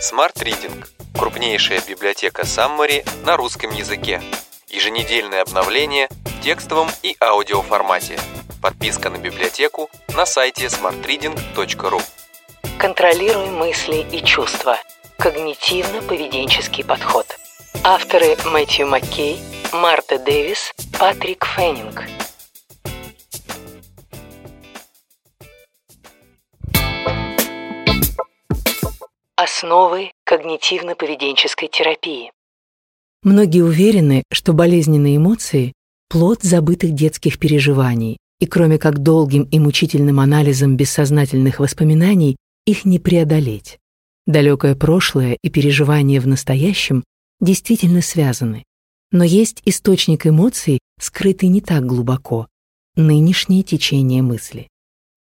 Smart Reading – крупнейшая библиотека Summary на русском языке. Еженедельное обновление в текстовом и аудиоформате. Подписка на библиотеку на сайте smartreading.ru Контролируй мысли и чувства. Когнитивно-поведенческий подход. Авторы Мэтью Маккей, Марта Дэвис, Патрик Феннинг. Основы когнитивно-поведенческой терапии. Многие уверены, что болезненные эмоции – плод забытых детских переживаний, и кроме как долгим и мучительным анализом бессознательных воспоминаний, их не преодолеть. Далекое прошлое и переживания в настоящем действительно связаны. Но есть источник эмоций, скрытый не так глубоко – нынешнее течение мысли.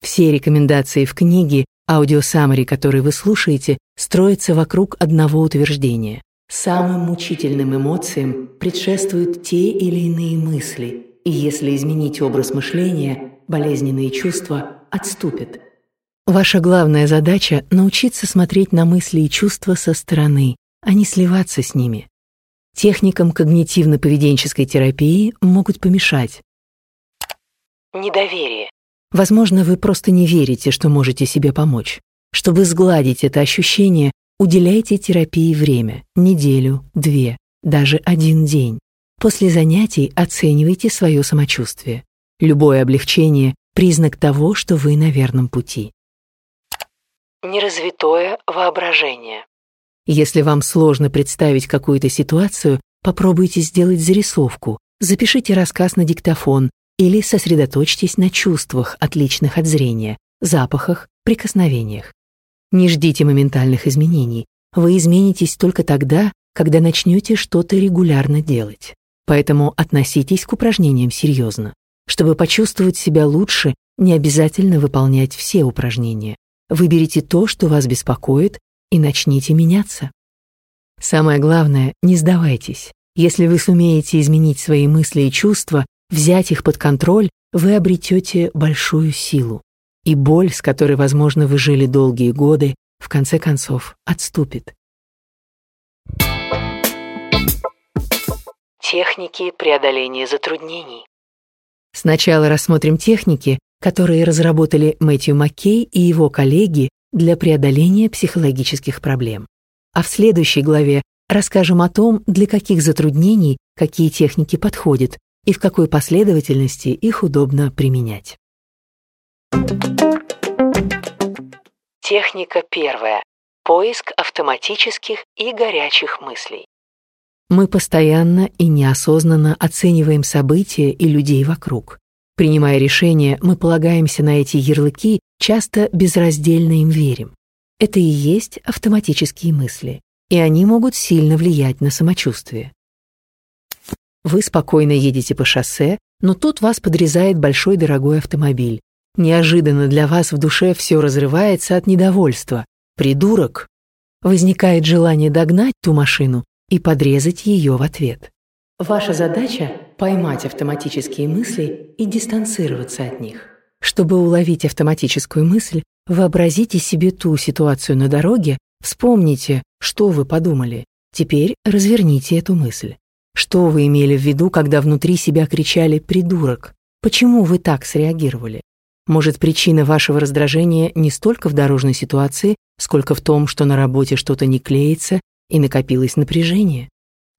Все рекомендации в книге Аудиосаммари, который вы слушаете, строится вокруг одного утверждения. Самым мучительным эмоциям предшествуют те или иные мысли, и если изменить образ мышления, болезненные чувства отступят. Ваша главная задача — научиться смотреть на мысли и чувства со стороны, а не сливаться с ними. Техникам когнитивно-поведенческой терапии могут помешать. Недоверие. Возможно, вы просто не верите, что можете себе помочь. Чтобы сгладить это ощущение, уделяйте терапии время – неделю, две, даже один день. После занятий оценивайте свое самочувствие. Любое облегчение – признак того, что вы на верном пути. Неразвитое воображение. Если вам сложно представить какую-то ситуацию, попробуйте сделать зарисовку, запишите рассказ на диктофон или сосредоточьтесь на чувствах, отличных от зрения, запахах, прикосновениях. Не ждите моментальных изменений. Вы изменитесь только тогда, когда начнете что-то регулярно делать. Поэтому относитесь к упражнениям серьезно. Чтобы почувствовать себя лучше, не обязательно выполнять все упражнения. Выберите то, что вас беспокоит, и начните меняться. Самое главное, не сдавайтесь. Если вы сумеете изменить свои мысли и чувства, взять их под контроль, вы обретете большую силу. И боль, с которой, возможно, вы жили долгие годы, в конце концов отступит. Техники преодоления затруднений. Сначала рассмотрим техники, которые разработали Мэтью Маккей и его коллеги для преодоления психологических проблем. А в следующей главе расскажем о том, для каких затруднений какие техники подходят и в какой последовательности их удобно применять. Техника первая. Поиск автоматических и горячих мыслей. Мы постоянно и неосознанно оцениваем события и людей вокруг. Принимая решения, мы полагаемся на эти ярлыки, часто безраздельно им верим. Это и есть автоматические мысли, и они могут сильно влиять на самочувствие. Вы спокойно едете по шоссе, но тут вас подрезает большой дорогой автомобиль. Неожиданно для вас в душе все разрывается от недовольства. Придурок! Возникает желание догнать ту машину и подрезать ее в ответ. Ваша задача — поймать автоматические мысли и дистанцироваться от них. Чтобы уловить автоматическую мысль, вообразите себе ту ситуацию на дороге, вспомните, что вы подумали. Теперь разверните эту мысль. Что вы имели в виду, когда внутри себя кричали «придурок»? Почему вы так среагировали? Может, причина вашего раздражения не столько в дорожной ситуации, сколько в том, что на работе что-то не клеится и накопилось напряжение?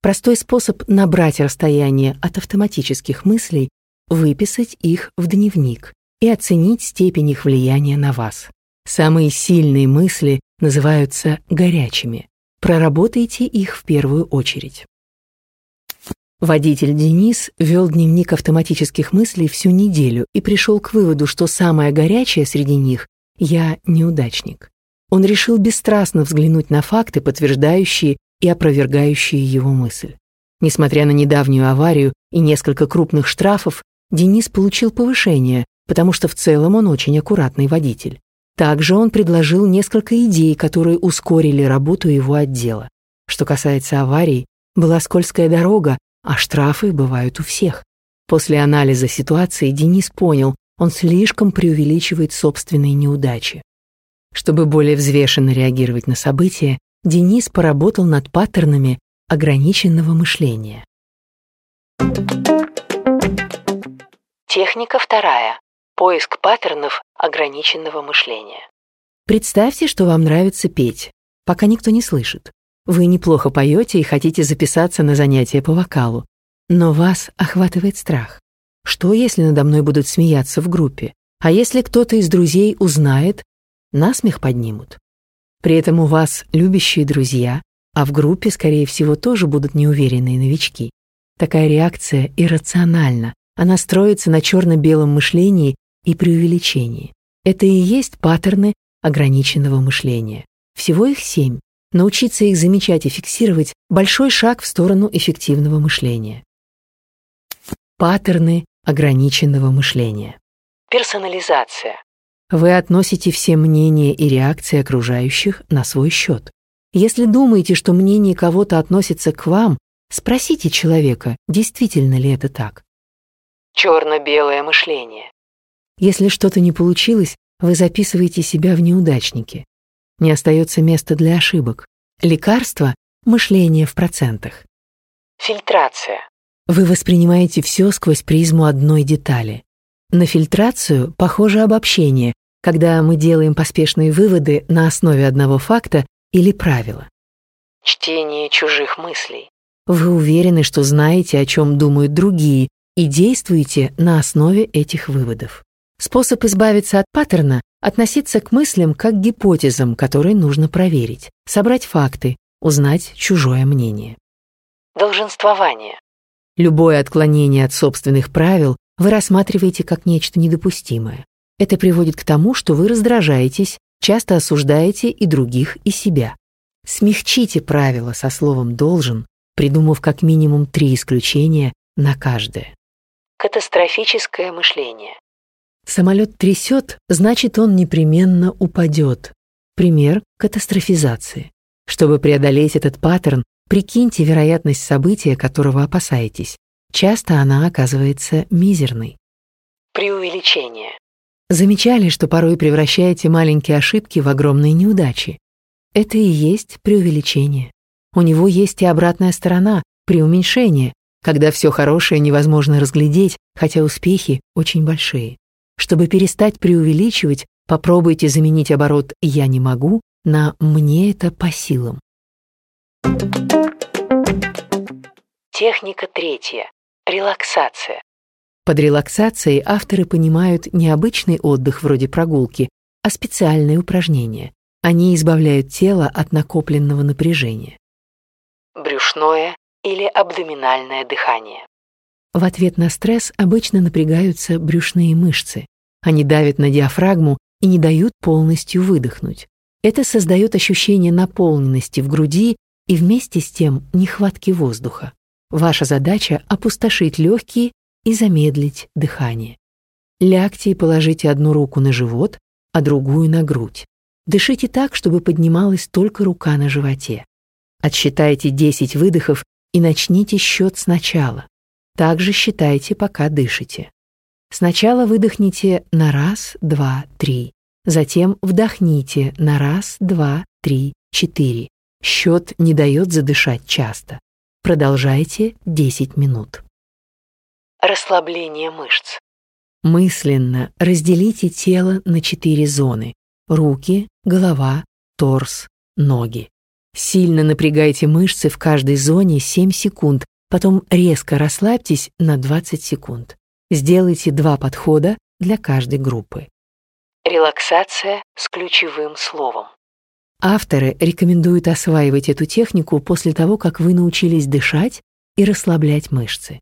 Простой способ набрать расстояние от автоматических мыслей — выписать их в дневник и оценить степень их влияния на вас. Самые сильные мысли называются горячими. Проработайте их в первую очередь. Водитель Денис вел дневник автоматических мыслей всю неделю и пришел к выводу, что самое горячее среди них — я неудачник. Он решил бесстрастно взглянуть на факты, подтверждающие и опровергающие его мысль. Несмотря на недавнюю аварию и несколько крупных штрафов, Денис получил повышение, потому что в целом он очень аккуратный водитель. Также он предложил несколько идей, которые ускорили работу его отдела. Что касается аварий, была скользкая дорога, а штрафы бывают у всех. После анализа ситуации Денис понял, он слишком преувеличивает собственные неудачи. Чтобы более взвешенно реагировать на события, Денис поработал над паттернами ограниченного мышления. Техника вторая. Поиск паттернов ограниченного мышления. Представьте, что вам нравится петь, пока никто не слышит. Вы неплохо поете и хотите записаться на занятия по вокалу, но вас охватывает страх. Что, если надо мной будут смеяться в группе? А если кто-то из друзей узнает, насмех поднимут. При этом у вас любящие друзья, а в группе, скорее всего, тоже будут неуверенные новички. Такая реакция иррациональна. Она строится на черно-белом мышлении и преувеличении. Это и есть паттерны ограниченного мышления. Всего их семь. Научиться их замечать и фиксировать – большой шаг в сторону эффективного мышления. Паттерны ограниченного мышления. Персонализация. Вы относите все мнения и реакции окружающих на свой счет. Если думаете, что мнение кого-то относится к вам, спросите человека, действительно ли это так. Черно-белое мышление. Если что-то не получилось, вы записываете себя в неудачники. Не остается места для ошибок. Лекарство – мышление в процентах. Фильтрация. Вы воспринимаете все сквозь призму одной детали. На фильтрацию похоже обобщение, когда мы делаем поспешные выводы на основе одного факта или правила. Чтение чужих мыслей. Вы уверены, что знаете, о чем думают другие, и действуете на основе этих выводов. Способ избавиться от паттерна — относиться к мыслям как к гипотезам, которые нужно проверить, собрать факты, узнать чужое мнение. Долженствование. Любое отклонение от собственных правил вы рассматриваете как нечто недопустимое. Это приводит к тому, что вы раздражаетесь, часто осуждаете и других, и себя. Смягчите правила со словом «должен», придумав как минимум три исключения на каждое. Катастрофическое мышление. Самолет трясет, значит, он непременно упадет. Пример катастрофизации. Чтобы преодолеть этот паттерн, прикиньте вероятность события, которого опасаетесь. Часто она оказывается мизерной. Преувеличение. Замечали, что порой превращаете маленькие ошибки в огромные неудачи. Это и есть преувеличение. У него есть и обратная сторона, преуменьшение, когда все хорошее невозможно разглядеть, хотя успехи очень большие. Чтобы перестать преувеличивать, попробуйте заменить оборот «я не могу» на «мне это по силам». Техника третья. Релаксация. Под релаксацией авторы понимают не обычный отдых вроде прогулки, а специальные упражнения. Они избавляют тело от накопленного напряжения. Брюшное или абдоминальное дыхание. В ответ на стресс обычно напрягаются брюшные мышцы. Они давят на диафрагму и не дают полностью выдохнуть. Это создает ощущение наполненности в груди и вместе с тем нехватки воздуха. Ваша задача — опустошить легкие и замедлить дыхание. Лягте и положите одну руку на живот, а другую на грудь. Дышите так, чтобы поднималась только рука на животе. Отсчитайте 10 выдохов и начните счет сначала. Также считайте, пока дышите. Сначала выдохните на раз, два, три. Затем вдохните на раз, два, три, четыре. Счет не дает задышать часто. Продолжайте 10 минут. Расслабление мышц. Мысленно разделите тело на четыре зоны – руки, голова, торс, ноги. Сильно напрягайте мышцы в каждой зоне 7 секунд, потом резко расслабьтесь на 20 секунд. Сделайте два подхода для каждой группы. Релаксация с ключевым словом. Авторы рекомендуют осваивать эту технику после того, как вы научились дышать и расслаблять мышцы.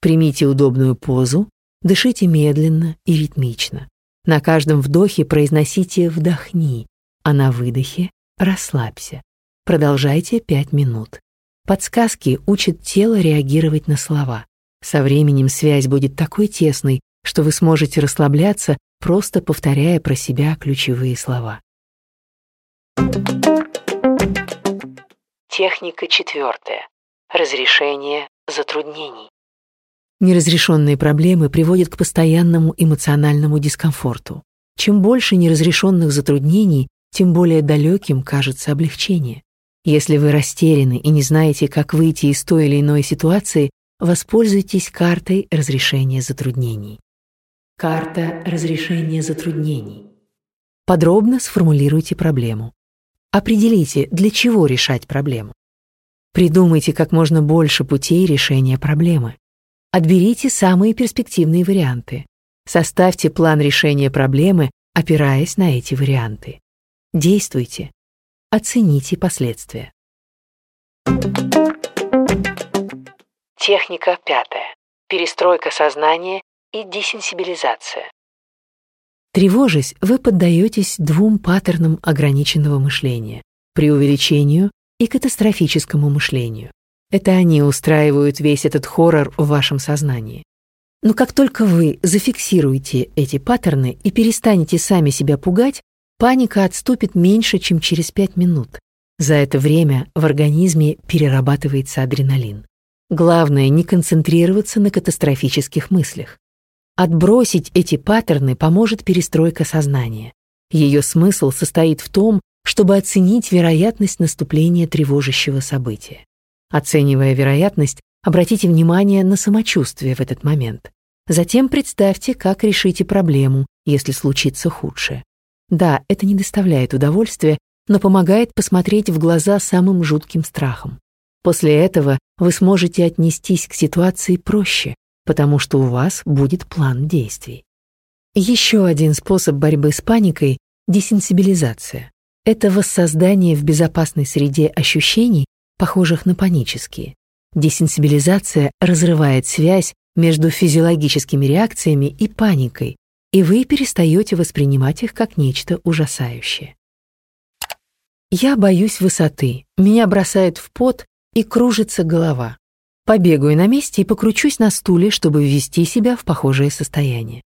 Примите удобную позу, дышите медленно и ритмично. На каждом вдохе произносите «вдохни», а на выдохе «расслабься». Продолжайте 5 минут. Подсказки учат тело реагировать на слова. Со временем связь будет такой тесной, что вы сможете расслабляться, просто повторяя про себя ключевые слова. Техника четвертая. Разрешение затруднений. Неразрешенные проблемы приводят к постоянному эмоциональному дискомфорту. Чем больше неразрешенных затруднений, тем более далеким кажется облегчение. Если вы растеряны и не знаете, как выйти из той или иной ситуации, воспользуйтесь картой разрешения затруднений. Карта разрешения затруднений. Подробно сформулируйте проблему. Определите, для чего решать проблему. Придумайте как можно больше путей решения проблемы. Отберите самые перспективные варианты. Составьте план решения проблемы, опираясь на эти варианты. Действуйте. Оцените последствия. Техника пятая. Перестройка сознания и десенсибилизация. Тревожась, вы поддаетесь двум паттернам ограниченного мышления – преувеличению и катастрофическому мышлению. Это они устраивают весь этот хоррор в вашем сознании. Но как только вы зафиксируете эти паттерны и перестанете сами себя пугать, паника отступит меньше, чем через 5 минут. За это время в организме перерабатывается адреналин. Главное не концентрироваться на катастрофических мыслях. Отбросить эти паттерны поможет перестройка сознания. Ее смысл состоит в том, чтобы оценить вероятность наступления тревожащего события. Оценивая вероятность, обратите внимание на самочувствие в этот момент. Затем представьте, как решите проблему, если случится худшее. Да, это не доставляет удовольствия, но помогает посмотреть в глаза самым жутким страхом. После этого вы сможете отнестись к ситуации проще, потому что у вас будет план действий. Еще один способ борьбы с паникой — десенсибилизация. Это воссоздание в безопасной среде ощущений, похожих на панические. Десенсибилизация разрывает связь между физиологическими реакциями и паникой, и вы перестаете воспринимать их как нечто ужасающее. Я боюсь высоты, меня бросает в пот и кружится голова. Побегаю на месте и покручусь на стуле, чтобы ввести себя в похожее состояние.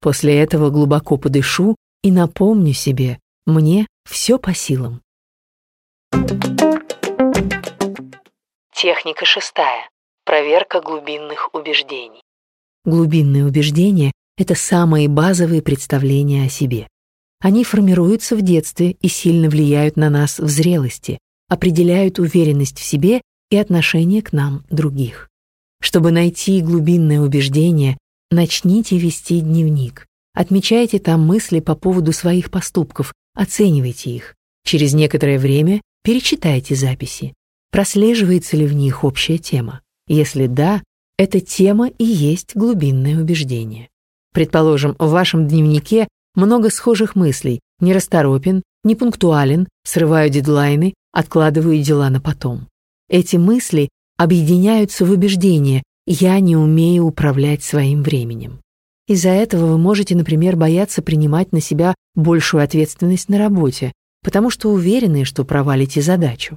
После этого глубоко подышу и напомню себе, мне все по силам. Техника шестая. Проверка глубинных убеждений. Глубинные убеждения — это самые базовые представления о себе. Они формируются в детстве и сильно влияют на нас в зрелости, определяют уверенность в себе и отношение к нам других. Чтобы найти глубинное убеждение, начните вести дневник. Отмечайте там мысли по поводу своих поступков, оценивайте их. Через некоторое время перечитайте записи. Прослеживается ли в них общая тема? Если да, эта тема и есть глубинное убеждение. Предположим, в вашем дневнике много схожих мыслей, не расторопен, не пунктуален, срываю дедлайны, откладываю дела на потом. Эти мысли объединяются в убеждение «я не умею управлять своим временем». Из-за этого вы можете, например, бояться принимать на себя большую ответственность на работе, потому что уверены, что провалите задачу.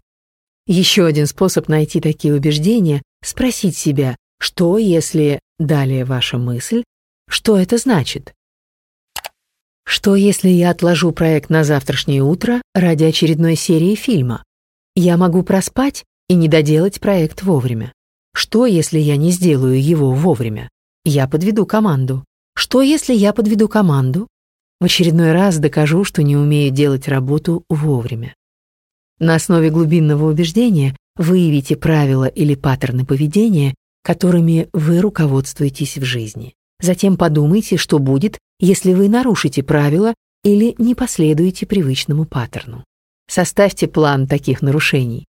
Еще один способ найти такие убеждения — спросить себя, что если далее ваша мысль, что это значит? Что если я отложу проект на завтрашнее утро ради очередной серии фильма? Я могу проспать и не доделать проект вовремя. Что если я не сделаю его вовремя? Я подведу команду. Что если я подведу команду? В очередной раз докажу, что не умею делать работу вовремя. На основе глубинного убеждения выявите правила или паттерны поведения, которыми вы руководствуетесь в жизни. Затем подумайте, что будет, если вы нарушите правила или не последуете привычному паттерну. Составьте план таких нарушений.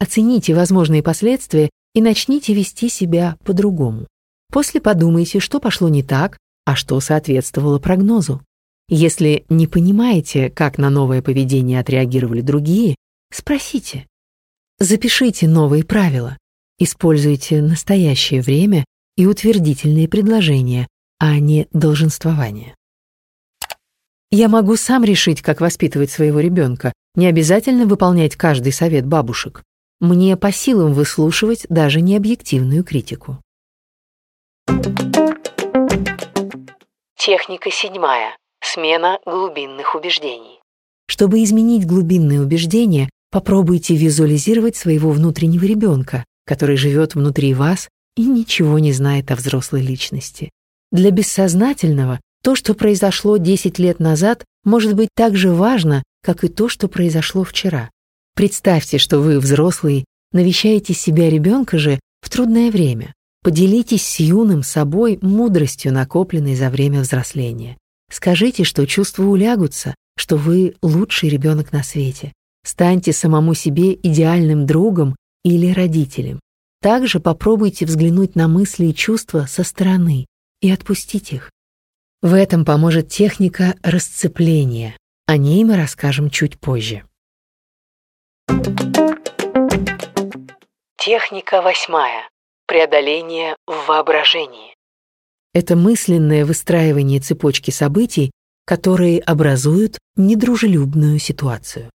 Оцените возможные последствия и начните вести себя по-другому. После подумайте, что пошло не так, а что соответствовало прогнозу. Если не понимаете, как на новое поведение отреагировали другие, Спросите. Запишите новые правила. Используйте настоящее время и утвердительные предложения, а не долженствование. Я могу сам решить, как воспитывать своего ребенка, не обязательно выполнять каждый совет бабушек. Мне по силам выслушивать даже необъективную критику. Техника седьмая. Смена глубинных убеждений. Чтобы изменить глубинные убеждения, Попробуйте визуализировать своего внутреннего ребенка, который живет внутри вас и ничего не знает о взрослой личности. Для бессознательного то, что произошло 10 лет назад, может быть так же важно, как и то, что произошло вчера. Представьте, что вы, взрослый, навещаете себя ребенка же в трудное время. Поделитесь с юным собой мудростью, накопленной за время взросления. Скажите, что чувства улягутся, что вы лучший ребенок на свете. Станьте самому себе идеальным другом или родителем. Также попробуйте взглянуть на мысли и чувства со стороны и отпустить их. В этом поможет техника расцепления. О ней мы расскажем чуть позже. Техника восьмая. Преодоление в воображении. Это мысленное выстраивание цепочки событий, которые образуют недружелюбную ситуацию.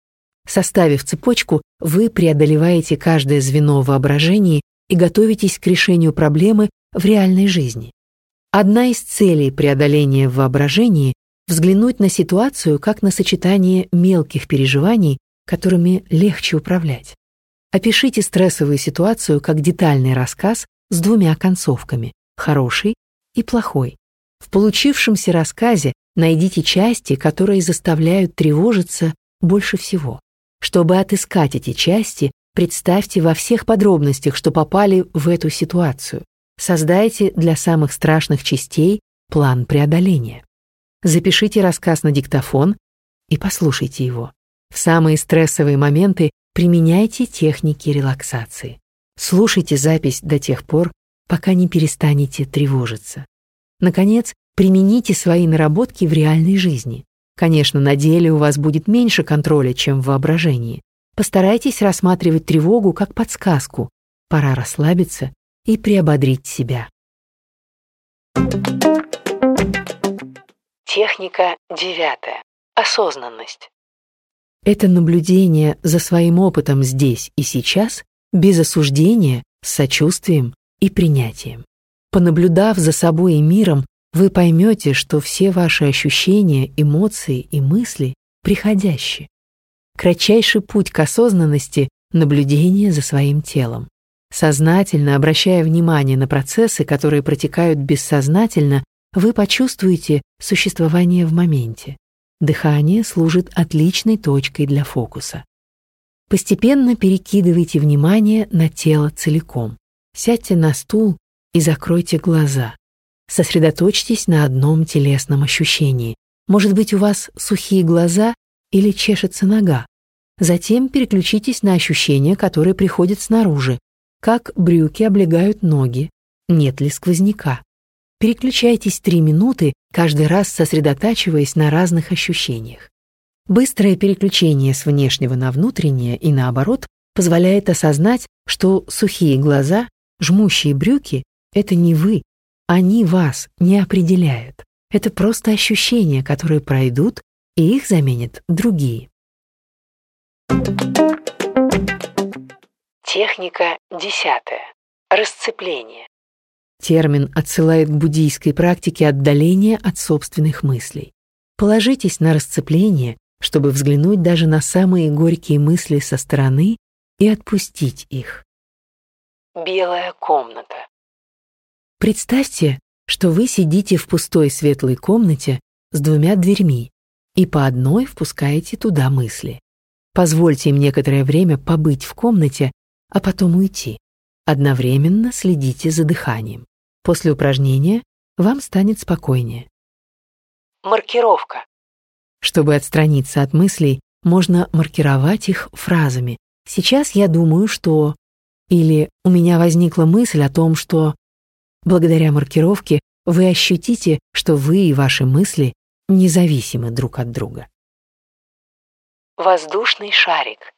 Составив цепочку, вы преодолеваете каждое звено в воображении и готовитесь к решению проблемы в реальной жизни. Одна из целей преодоления в воображении — взглянуть на ситуацию как на сочетание мелких переживаний, которыми легче управлять. Опишите стрессовую ситуацию как детальный рассказ с двумя концовками — хороший и плохой. В получившемся рассказе найдите части, которые заставляют тревожиться больше всего. Чтобы отыскать эти части, представьте во всех подробностях, что попали в эту ситуацию. Создайте для самых страшных частей план преодоления. Запишите рассказ на диктофон и послушайте его. В самые стрессовые моменты применяйте техники релаксации. Слушайте запись до тех пор, пока не перестанете тревожиться. Наконец, примените свои наработки в реальной жизни. Конечно, на деле у вас будет меньше контроля, чем в воображении. Постарайтесь рассматривать тревогу как подсказку. Пора расслабиться и приободрить себя. Техника девятая. Осознанность. Это наблюдение за своим опытом здесь и сейчас, без осуждения, с сочувствием и принятием. Понаблюдав за собой и миром, вы поймете, что все ваши ощущения, эмоции и мысли приходящие. Кратчайший путь к осознанности — наблюдение за своим телом. Сознательно обращая внимание на процессы, которые протекают бессознательно, вы почувствуете существование в моменте. Дыхание служит отличной точкой для фокуса. Постепенно перекидывайте внимание на тело целиком. Сядьте на стул и закройте глаза. Сосредоточьтесь на одном телесном ощущении. Может быть, у вас сухие глаза или чешется нога. Затем переключитесь на ощущения, которые приходят снаружи, как брюки облегают ноги, нет ли сквозняка. Переключайтесь три минуты, каждый раз сосредотачиваясь на разных ощущениях. Быстрое переключение с внешнего на внутреннее и наоборот позволяет осознать, что сухие глаза, жмущие брюки — это не вы, они вас не определяют. Это просто ощущения, которые пройдут, и их заменят другие. Техника десятая. Расцепление. Термин отсылает к буддийской практике отдаления от собственных мыслей. Положитесь на расцепление, чтобы взглянуть даже на самые горькие мысли со стороны и отпустить их. Белая комната. Представьте, что вы сидите в пустой светлой комнате с двумя дверьми и по одной впускаете туда мысли. Позвольте им некоторое время побыть в комнате, а потом уйти. Одновременно следите за дыханием. После упражнения вам станет спокойнее. Маркировка. Чтобы отстраниться от мыслей, можно маркировать их фразами. Сейчас я думаю, что... Или у меня возникла мысль о том, что... Благодаря маркировке вы ощутите, что вы и ваши мысли независимы друг от друга. Воздушный шарик.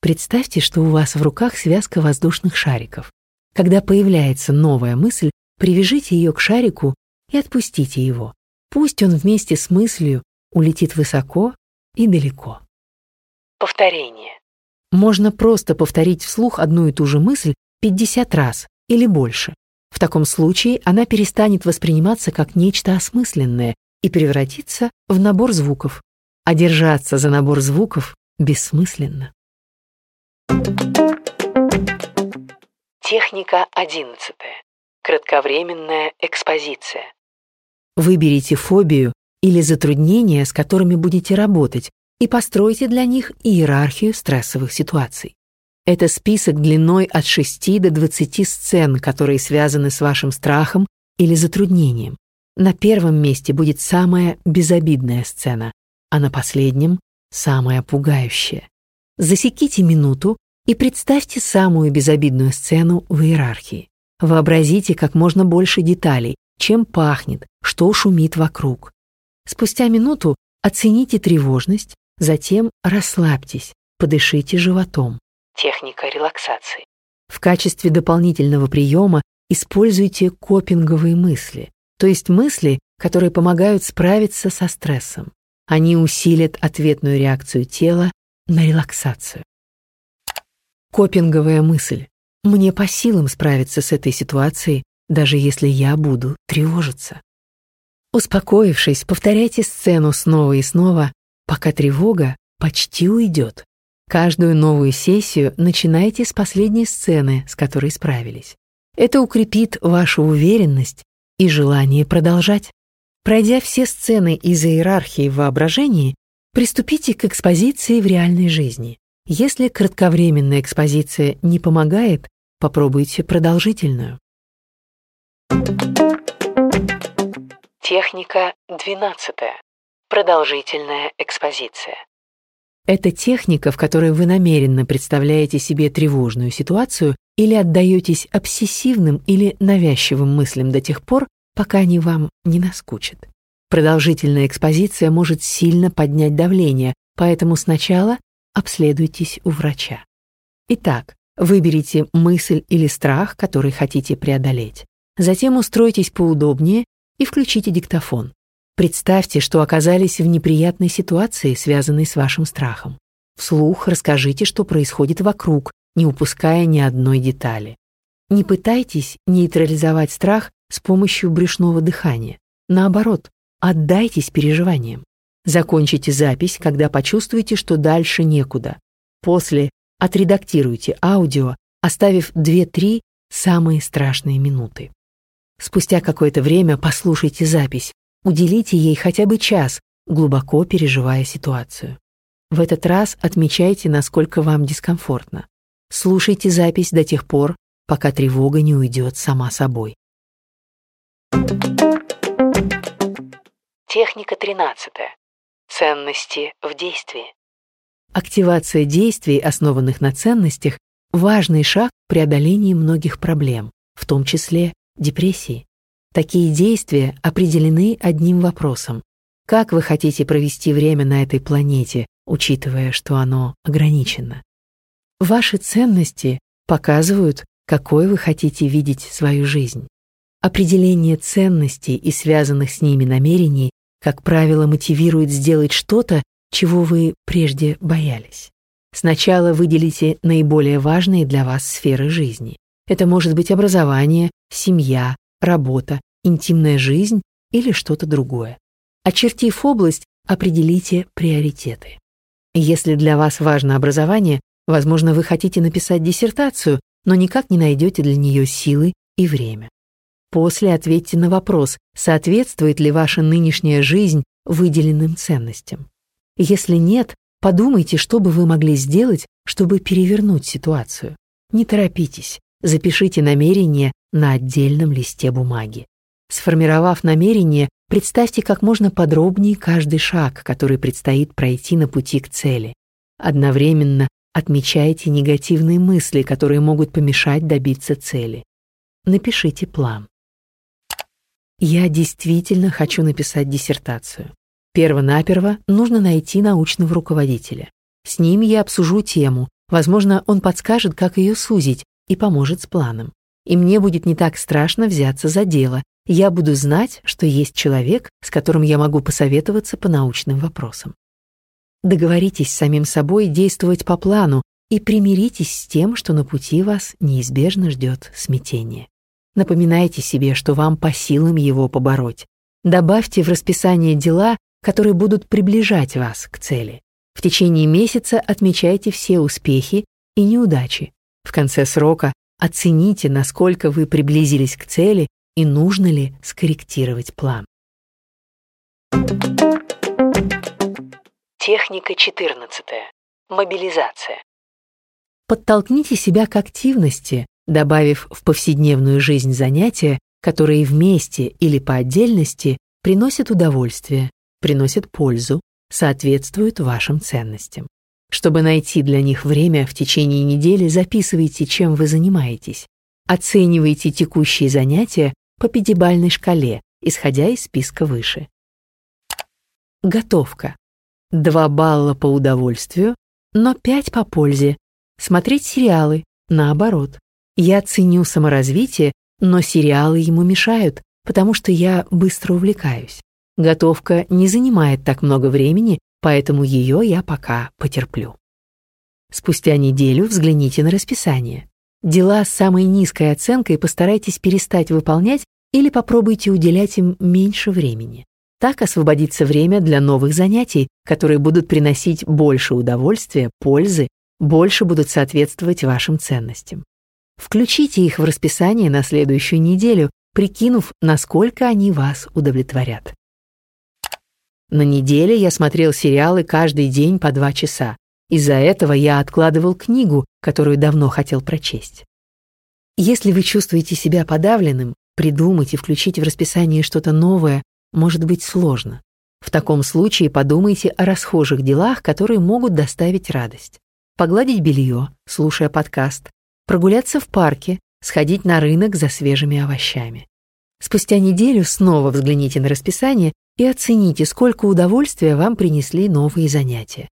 Представьте, что у вас в руках связка воздушных шариков. Когда появляется новая мысль, привяжите ее к шарику и отпустите его. Пусть он вместе с мыслью улетит высоко и далеко. Повторение. Можно просто повторить вслух одну и ту же мысль 50 раз или больше. В таком случае она перестанет восприниматься как нечто осмысленное и превратится в набор звуков. А держаться за набор звуков бессмысленно. Техника одиннадцатая. Кратковременная экспозиция. Выберите фобию или затруднения, с которыми будете работать, и постройте для них иерархию стрессовых ситуаций. Это список длиной от 6 до 20 сцен, которые связаны с вашим страхом или затруднением. На первом месте будет самая безобидная сцена, а на последнем — самая пугающая. Засеките минуту и представьте самую безобидную сцену в иерархии. Вообразите как можно больше деталей, чем пахнет, что шумит вокруг. Спустя минуту оцените тревожность, затем расслабьтесь, подышите животом. Техника релаксации. В качестве дополнительного приема используйте копинговые мысли, то есть мысли, которые помогают справиться со стрессом. Они усилят ответную реакцию тела на релаксацию. Копинговая мысль. Мне по силам справиться с этой ситуацией, даже если я буду тревожиться. Успокоившись, повторяйте сцену снова и снова, пока тревога почти уйдет. Каждую новую сессию начинайте с последней сцены, с которой справились. Это укрепит вашу уверенность и желание продолжать. Пройдя все сцены из иерархии в воображении, приступите к экспозиции в реальной жизни. Если кратковременная экспозиция не помогает, попробуйте продолжительную. Техника 12. Продолжительная экспозиция. Это техника, в которой вы намеренно представляете себе тревожную ситуацию или отдаетесь обсессивным или навязчивым мыслям до тех пор, пока они вам не наскучат. Продолжительная экспозиция может сильно поднять давление, поэтому сначала обследуйтесь у врача. Итак, выберите мысль или страх, который хотите преодолеть. Затем устройтесь поудобнее и включите диктофон. Представьте, что оказались в неприятной ситуации, связанной с вашим страхом. Вслух расскажите, что происходит вокруг, не упуская ни одной детали. Не пытайтесь нейтрализовать страх с помощью брюшного дыхания. Наоборот, отдайтесь переживаниям. Закончите запись, когда почувствуете, что дальше некуда. После отредактируйте аудио, оставив 2-3 самые страшные минуты. Спустя какое-то время послушайте запись, Уделите ей хотя бы час, глубоко переживая ситуацию. В этот раз отмечайте, насколько вам дискомфортно. Слушайте запись до тех пор, пока тревога не уйдет сама собой. Техника 13. Ценности в действии. Активация действий, основанных на ценностях, важный шаг в преодолении многих проблем, в том числе депрессии. Такие действия определены одним вопросом. Как вы хотите провести время на этой планете, учитывая, что оно ограничено? Ваши ценности показывают, какой вы хотите видеть свою жизнь. Определение ценностей и связанных с ними намерений, как правило, мотивирует сделать что-то, чего вы прежде боялись. Сначала выделите наиболее важные для вас сферы жизни. Это может быть образование, семья, работа, интимная жизнь или что-то другое. Очертив область, определите приоритеты. Если для вас важно образование, возможно, вы хотите написать диссертацию, но никак не найдете для нее силы и время. После ответьте на вопрос, соответствует ли ваша нынешняя жизнь выделенным ценностям. Если нет, подумайте, что бы вы могли сделать, чтобы перевернуть ситуацию. Не торопитесь, запишите намерение на отдельном листе бумаги. Сформировав намерение, представьте как можно подробнее каждый шаг, который предстоит пройти на пути к цели. Одновременно отмечайте негативные мысли, которые могут помешать добиться цели. Напишите план. Я действительно хочу написать диссертацию. Первонаперво нужно найти научного руководителя. С ним я обсужу тему, возможно, он подскажет, как ее сузить и поможет с планом и мне будет не так страшно взяться за дело. Я буду знать, что есть человек, с которым я могу посоветоваться по научным вопросам. Договоритесь с самим собой действовать по плану и примиритесь с тем, что на пути вас неизбежно ждет смятение. Напоминайте себе, что вам по силам его побороть. Добавьте в расписание дела, которые будут приближать вас к цели. В течение месяца отмечайте все успехи и неудачи. В конце срока Оцените, насколько вы приблизились к цели и нужно ли скорректировать план. Техника 14. Мобилизация. Подтолкните себя к активности, добавив в повседневную жизнь занятия, которые вместе или по отдельности приносят удовольствие, приносят пользу, соответствуют вашим ценностям. Чтобы найти для них время в течение недели, записывайте, чем вы занимаетесь. Оценивайте текущие занятия по пятибалльной шкале, исходя из списка выше. Готовка. 2 балла по удовольствию, но 5 по пользе. Смотреть сериалы, наоборот. Я ценю саморазвитие, но сериалы ему мешают, потому что я быстро увлекаюсь. Готовка не занимает так много времени, поэтому ее я пока потерплю. Спустя неделю взгляните на расписание. Дела с самой низкой оценкой постарайтесь перестать выполнять или попробуйте уделять им меньше времени. Так освободится время для новых занятий, которые будут приносить больше удовольствия, пользы, больше будут соответствовать вашим ценностям. Включите их в расписание на следующую неделю, прикинув, насколько они вас удовлетворят. На неделе я смотрел сериалы каждый день по два часа. Из-за этого я откладывал книгу, которую давно хотел прочесть. Если вы чувствуете себя подавленным, придумать и включить в расписание что-то новое может быть сложно. В таком случае подумайте о расхожих делах, которые могут доставить радость. Погладить белье, слушая подкаст, прогуляться в парке, сходить на рынок за свежими овощами. Спустя неделю снова взгляните на расписание и оцените, сколько удовольствия вам принесли новые занятия.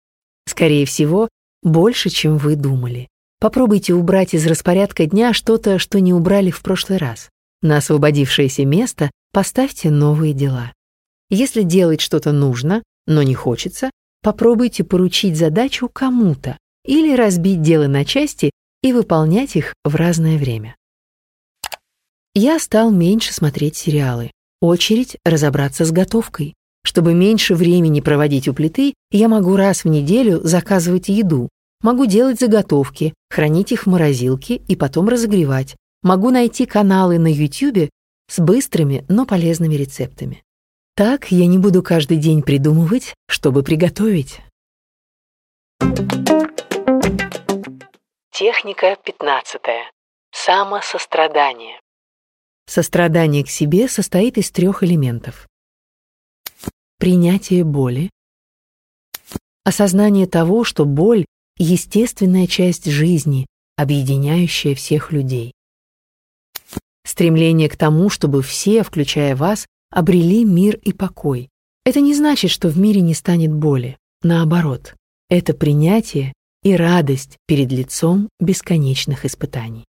Скорее всего, больше, чем вы думали. Попробуйте убрать из распорядка дня что-то, что не убрали в прошлый раз. На освободившееся место поставьте новые дела. Если делать что-то нужно, но не хочется, попробуйте поручить задачу кому-то или разбить дело на части и выполнять их в разное время. Я стал меньше смотреть сериалы. Очередь разобраться с готовкой. Чтобы меньше времени проводить у плиты, я могу раз в неделю заказывать еду. Могу делать заготовки, хранить их в морозилке и потом разогревать. Могу найти каналы на YouTube с быстрыми, но полезными рецептами. Так я не буду каждый день придумывать, чтобы приготовить. Техника 15. Самосострадание. Сострадание к себе состоит из трех элементов. Принятие боли, осознание того, что боль — естественная часть жизни, объединяющая всех людей. Стремление к тому, чтобы все, включая вас, обрели мир и покой. Это не значит, что в мире не станет боли. Наоборот, это принятие и радость перед лицом бесконечных испытаний.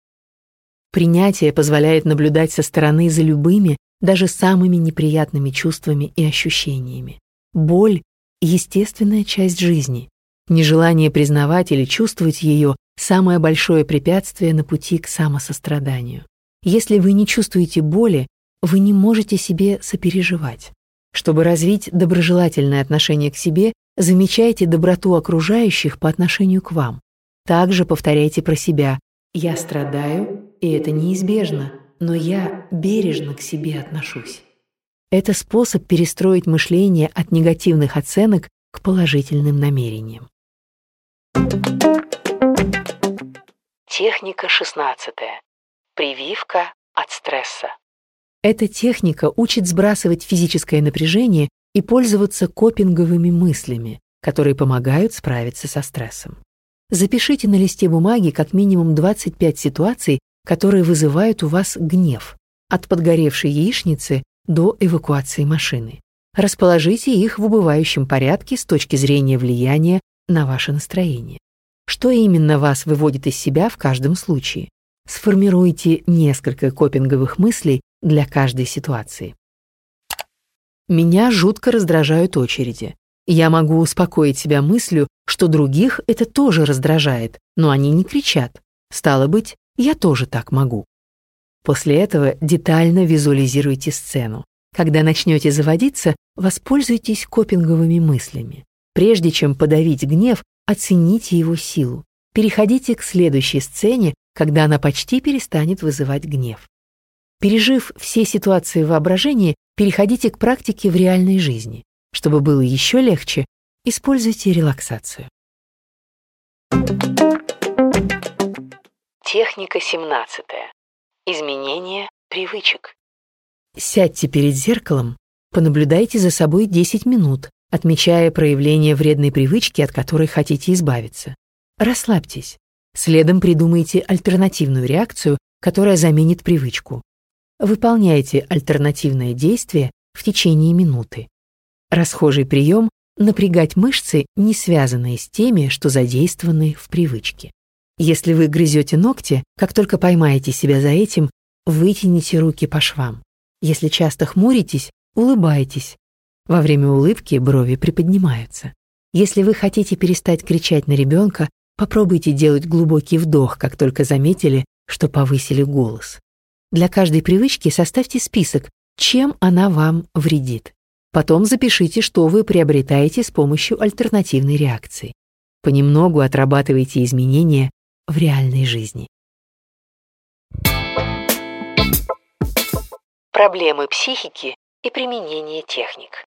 Принятие позволяет наблюдать со стороны за любыми, даже самыми неприятными чувствами и ощущениями. Боль — естественная часть жизни. Нежелание признавать или чувствовать ее — самое большое препятствие на пути к самосостраданию. Если вы не чувствуете боли, вы не можете себе сопереживать. Чтобы развить доброжелательное отношение к себе, замечайте доброту окружающих по отношению к вам. Также повторяйте про себя «Я страдаю, и это неизбежно, но я бережно к себе отношусь». Это способ перестроить мышление от негативных оценок к положительным намерениям. Техника 16. Прививка от стресса. Эта техника учит сбрасывать физическое напряжение и пользоваться копинговыми мыслями, которые помогают справиться со стрессом. Запишите на листе бумаги как минимум 25 ситуаций, которые вызывают у вас гнев, от подгоревшей яичницы до эвакуации машины. Расположите их в убывающем порядке с точки зрения влияния на ваше настроение. Что именно вас выводит из себя в каждом случае? Сформируйте несколько копинговых мыслей для каждой ситуации. Меня жутко раздражают очереди. Я могу успокоить себя мыслью, что других это тоже раздражает, но они не кричат. Стало быть, я тоже так могу. После этого детально визуализируйте сцену. Когда начнете заводиться, воспользуйтесь копинговыми мыслями. Прежде чем подавить гнев, оцените его силу. Переходите к следующей сцене, когда она почти перестанет вызывать гнев. Пережив все ситуации воображения, переходите к практике в реальной жизни. Чтобы было еще легче, используйте релаксацию. Техника 17. Изменение привычек. Сядьте перед зеркалом, понаблюдайте за собой 10 минут, отмечая проявление вредной привычки, от которой хотите избавиться. Расслабьтесь. Следом придумайте альтернативную реакцию, которая заменит привычку. Выполняйте альтернативное действие в течение минуты. Расхожий прием — напрягать мышцы, не связанные с теми, что задействованы в привычке. Если вы грызете ногти, как только поймаете себя за этим, вытяните руки по швам. Если часто хмуритесь, улыбайтесь. Во время улыбки брови приподнимаются. Если вы хотите перестать кричать на ребенка, Попробуйте делать глубокий вдох, как только заметили, что повысили голос. Для каждой привычки составьте список, чем она вам вредит. Потом запишите, что вы приобретаете с помощью альтернативной реакции. Понемногу отрабатывайте изменения в реальной жизни. Проблемы психики и применение техник.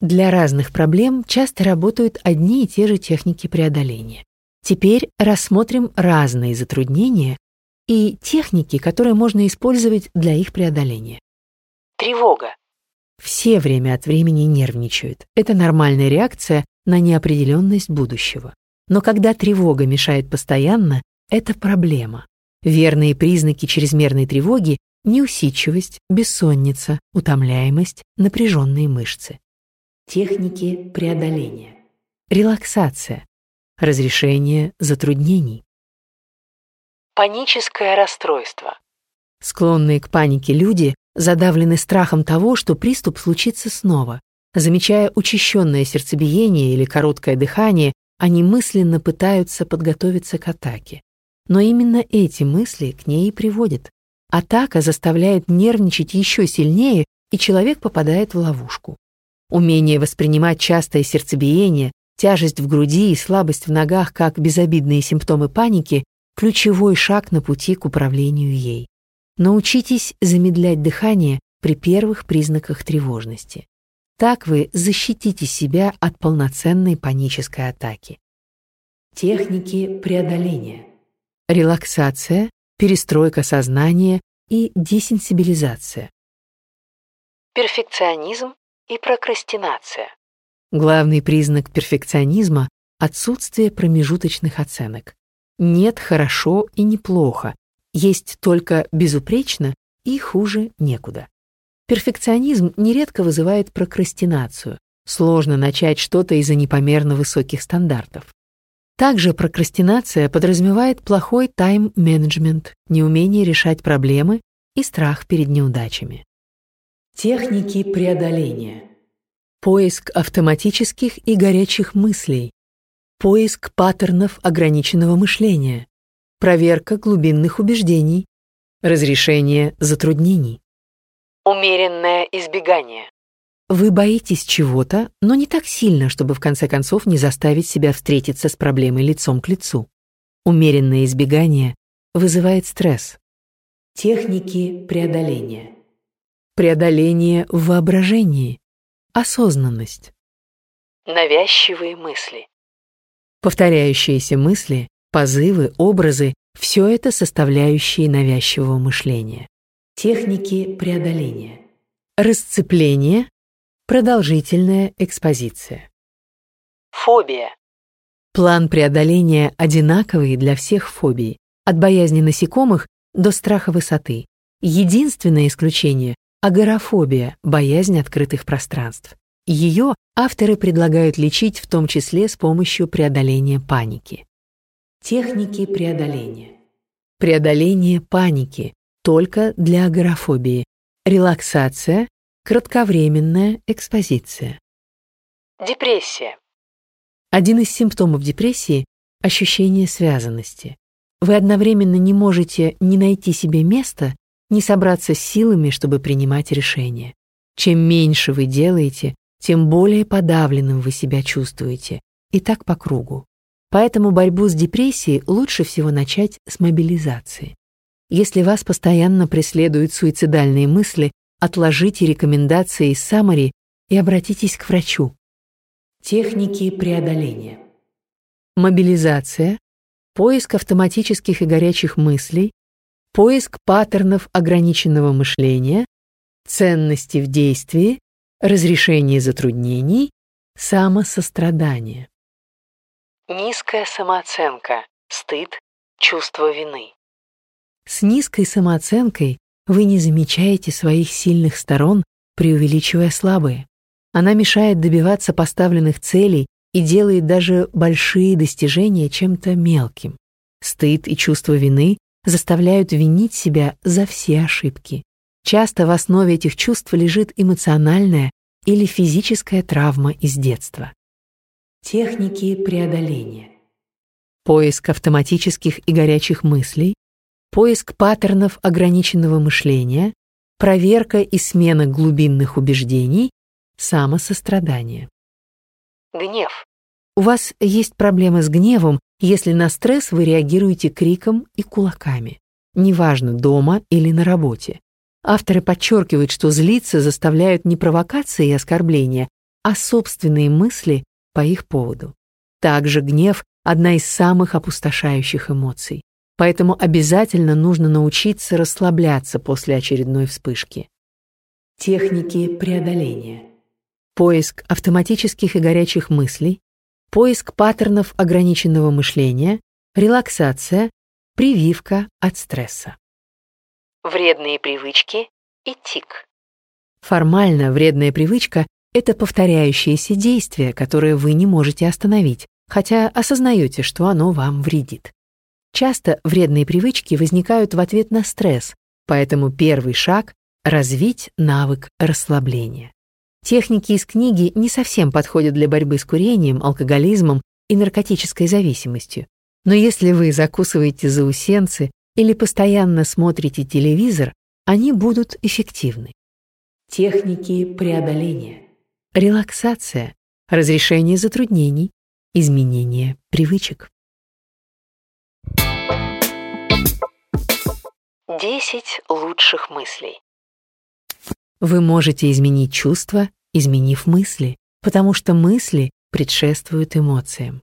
Для разных проблем часто работают одни и те же техники преодоления. Теперь рассмотрим разные затруднения и техники, которые можно использовать для их преодоления. Тревога. Все время от времени нервничают. Это нормальная реакция на неопределенность будущего. Но когда тревога мешает постоянно, это проблема. Верные признаки чрезмерной тревоги – неусидчивость, бессонница, утомляемость, напряженные мышцы. Техники преодоления. Релаксация разрешение затруднений. Паническое расстройство. Склонные к панике люди задавлены страхом того, что приступ случится снова. Замечая учащенное сердцебиение или короткое дыхание, они мысленно пытаются подготовиться к атаке. Но именно эти мысли к ней и приводят. Атака заставляет нервничать еще сильнее, и человек попадает в ловушку. Умение воспринимать частое сердцебиение, Тяжесть в груди и слабость в ногах как безобидные симптомы паники – ключевой шаг на пути к управлению ей. Научитесь замедлять дыхание при первых признаках тревожности. Так вы защитите себя от полноценной панической атаки. Техники преодоления. Релаксация, перестройка сознания и десенсибилизация. Перфекционизм и прокрастинация. Главный признак перфекционизма — отсутствие промежуточных оценок. Нет хорошо и неплохо, есть только безупречно и хуже некуда. Перфекционизм нередко вызывает прокрастинацию. Сложно начать что-то из-за непомерно высоких стандартов. Также прокрастинация подразумевает плохой тайм-менеджмент, неумение решать проблемы и страх перед неудачами. Техники преодоления. Поиск автоматических и горячих мыслей. Поиск паттернов ограниченного мышления. Проверка глубинных убеждений. Разрешение затруднений. Умеренное избегание. Вы боитесь чего-то, но не так сильно, чтобы в конце концов не заставить себя встретиться с проблемой лицом к лицу. Умеренное избегание вызывает стресс. Техники преодоления. Преодоление в воображении. Осознанность. Навязчивые мысли. Повторяющиеся мысли, позывы, образы — все это составляющие навязчивого мышления. Техники преодоления. Расцепление, продолжительная экспозиция. Фобия. План преодоления одинаковый для всех фобий, от боязни насекомых до страха высоты. Единственное исключение Агорафобия – боязнь открытых пространств. Ее авторы предлагают лечить в том числе с помощью преодоления паники. Техники преодоления. Преодоление паники только для агорафобии. Релаксация, кратковременная экспозиция. Депрессия. Один из симптомов депрессии – ощущение связанности. Вы одновременно не можете не найти себе места не собраться с силами, чтобы принимать решения. Чем меньше вы делаете, тем более подавленным вы себя чувствуете. И так по кругу. Поэтому борьбу с депрессией лучше всего начать с мобилизации. Если вас постоянно преследуют суицидальные мысли, отложите рекомендации из Самари и обратитесь к врачу. Техники преодоления. Мобилизация, поиск автоматических и горячих мыслей, поиск паттернов ограниченного мышления, ценности в действии, разрешение затруднений, самосострадание. Низкая самооценка, стыд, чувство вины. С низкой самооценкой вы не замечаете своих сильных сторон, преувеличивая слабые. Она мешает добиваться поставленных целей и делает даже большие достижения чем-то мелким. Стыд и чувство вины заставляют винить себя за все ошибки. Часто в основе этих чувств лежит эмоциональная или физическая травма из детства. Техники преодоления. Поиск автоматических и горячих мыслей, поиск паттернов ограниченного мышления, проверка и смена глубинных убеждений, самосострадание. Гнев. У вас есть проблемы с гневом, если на стресс вы реагируете криком и кулаками. Неважно, дома или на работе. Авторы подчеркивают, что злиться заставляют не провокации и оскорбления, а собственные мысли по их поводу. Также гнев — одна из самых опустошающих эмоций. Поэтому обязательно нужно научиться расслабляться после очередной вспышки. Техники преодоления. Поиск автоматических и горячих мыслей, поиск паттернов ограниченного мышления, релаксация, прививка от стресса. Вредные привычки и тик. Формально вредная привычка — это повторяющееся действие, которое вы не можете остановить, хотя осознаете, что оно вам вредит. Часто вредные привычки возникают в ответ на стресс, поэтому первый шаг — развить навык расслабления. Техники из книги не совсем подходят для борьбы с курением, алкоголизмом и наркотической зависимостью. Но если вы закусываете заусенцы или постоянно смотрите телевизор, они будут эффективны. Техники преодоления. Релаксация, разрешение затруднений, изменение привычек. 10 лучших мыслей. Вы можете изменить чувства, изменив мысли, потому что мысли предшествуют эмоциям.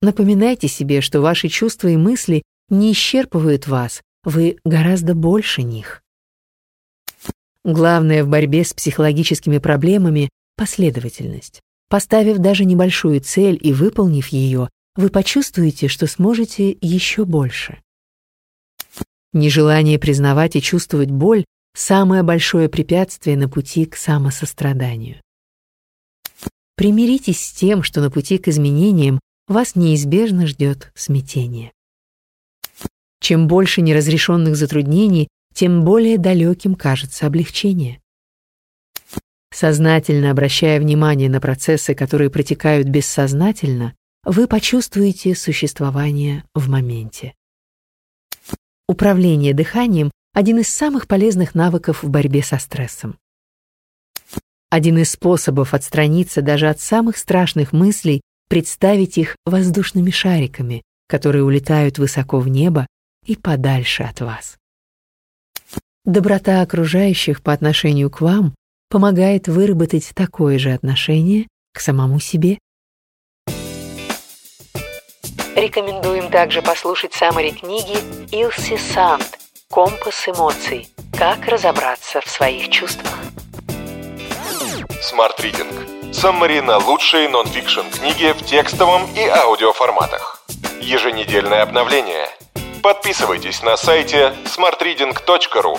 Напоминайте себе, что ваши чувства и мысли не исчерпывают вас, вы гораздо больше них. Главное в борьбе с психологическими проблемами — последовательность. Поставив даже небольшую цель и выполнив ее, вы почувствуете, что сможете еще больше. Нежелание признавать и чувствовать боль — самое большое препятствие на пути к самосостраданию. Примиритесь с тем, что на пути к изменениям вас неизбежно ждет смятение. Чем больше неразрешенных затруднений, тем более далеким кажется облегчение. Сознательно обращая внимание на процессы, которые протекают бессознательно, вы почувствуете существование в моменте. Управление дыханием – один из самых полезных навыков в борьбе со стрессом. Один из способов отстраниться даже от самых страшных мыслей – представить их воздушными шариками, которые улетают высоко в небо и подальше от вас. Доброта окружающих по отношению к вам помогает выработать такое же отношение к самому себе. Рекомендуем также послушать саммари книги Илси Санд «Компас эмоций. Как разобраться в своих чувствах». Smart Reading. Саммари на лучшие нонфикшн книги в текстовом и аудиоформатах. Еженедельное обновление. Подписывайтесь на сайте smartreading.ru